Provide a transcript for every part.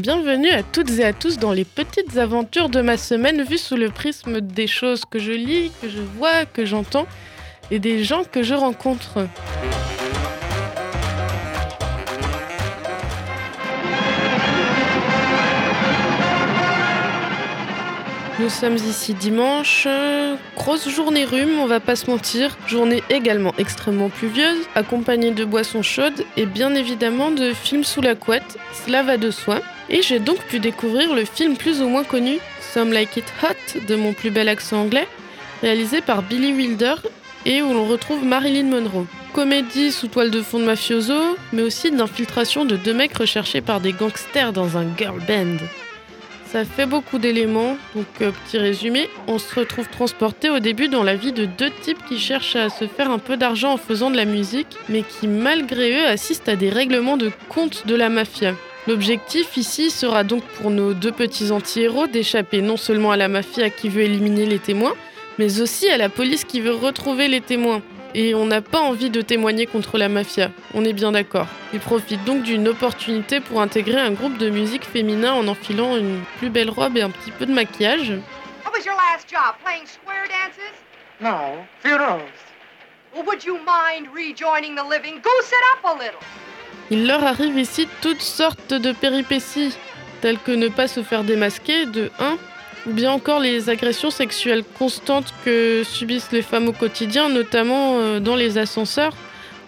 Bienvenue à toutes et à tous dans les petites aventures de ma semaine vues sous le prisme des choses que je lis, que je vois, que j'entends et des gens que je rencontre. Nous sommes ici dimanche, grosse journée rhume, on va pas se mentir, journée également extrêmement pluvieuse, accompagnée de boissons chaudes et bien évidemment de films sous la couette, cela va de soi. Et j'ai donc pu découvrir le film plus ou moins connu, Some Like It Hot, de mon plus bel accent anglais, réalisé par Billy Wilder et où l'on retrouve Marilyn Monroe. Comédie sous toile de fond de mafioso, mais aussi d'infiltration de deux mecs recherchés par des gangsters dans un girl band. Ça fait beaucoup d'éléments, donc euh, petit résumé, on se retrouve transporté au début dans la vie de deux types qui cherchent à se faire un peu d'argent en faisant de la musique, mais qui malgré eux assistent à des règlements de compte de la mafia. L'objectif ici sera donc pour nos deux petits anti-héros d'échapper non seulement à la mafia qui veut éliminer les témoins, mais aussi à la police qui veut retrouver les témoins. Et on n'a pas envie de témoigner contre la mafia, on est bien d'accord. Ils profitent donc d'une opportunité pour intégrer un groupe de musique féminin en enfilant une plus belle robe et un petit peu de maquillage. What was your last job? Playing square dances? No, funerals. Well, would you mind rejoining the living? Goose it up a little. Il leur arrive ici toutes sortes de péripéties, telles que ne pas se faire démasquer, de 1, ou bien encore les agressions sexuelles constantes que subissent les femmes au quotidien, notamment euh, dans les ascenseurs,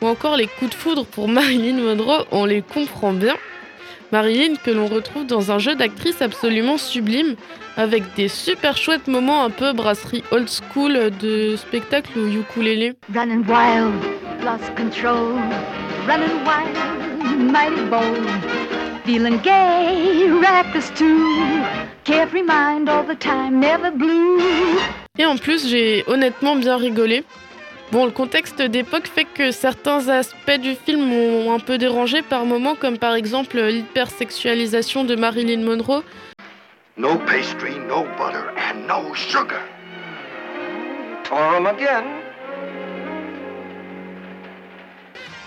ou encore les coups de foudre pour Marilyn Monroe, on les comprend bien. Marilyn que l'on retrouve dans un jeu d'actrice absolument sublime, avec des super chouettes moments un peu brasserie old school de spectacle au ukulélé. Running wild, lost control. Running wild, mighty bold. Feeling gay, reckless too. Carefree mind all the time, never blue. Et en plus, j'ai honnêtement bien rigolé. Bon, le contexte d'époque fait que certains aspects du film m'ont un peu dérangé par moments, comme par exemple l'hypersexualisation de Marilyn Monroe. No pastry, no butter, and no sugar. Tore again.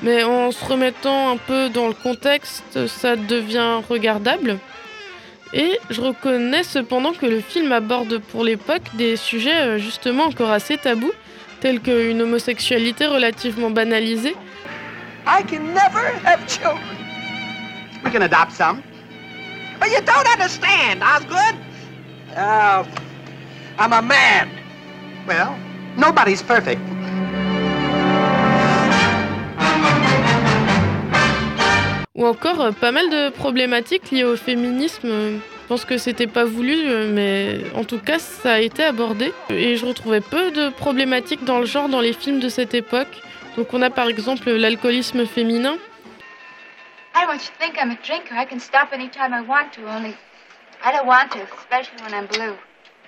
Mais en se remettant un peu dans le contexte, ça devient regardable. Et je reconnais cependant que le film aborde pour l'époque des sujets euh, justement encore assez tabous, tels qu'une homosexualité relativement banalisée, I can never have children. We can adopt some. But you don't understand, Osgood. Uh, I'm a man. Well, nobody's perfect. Ou encore euh, pas mal de problématiques liées au féminisme. Je pense que c'était pas voulu, euh, mais en tout cas, ça a été abordé. Et je retrouvais peu de problématiques dans le genre dans les films de cette époque. Donc on a par exemple l'alcoolisme féminin, I don't want you to think I'm a drinker. I can stop anytime I want to, only I don't want to, especially when I'm blue.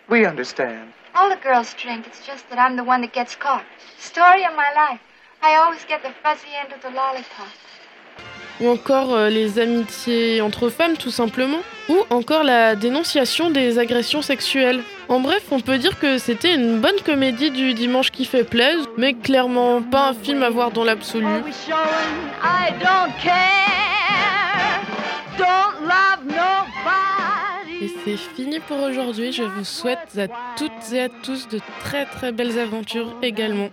We understand. All the girls drink. It's just that I'm the one that gets caught. Story of my life. I always get the fuzzy end of the lollipop. Ou encore euh, les amitiés entre femmes tout simplement, ou encore la dénonciation des agressions sexuelles. En bref, on peut dire que c'était une bonne comédie du dimanche qui fait plaisir, mais clairement pas un film à voir dans l'absolu. Et c'est fini pour aujourd'hui. Je vous souhaite à toutes et à tous de très très belles aventures également.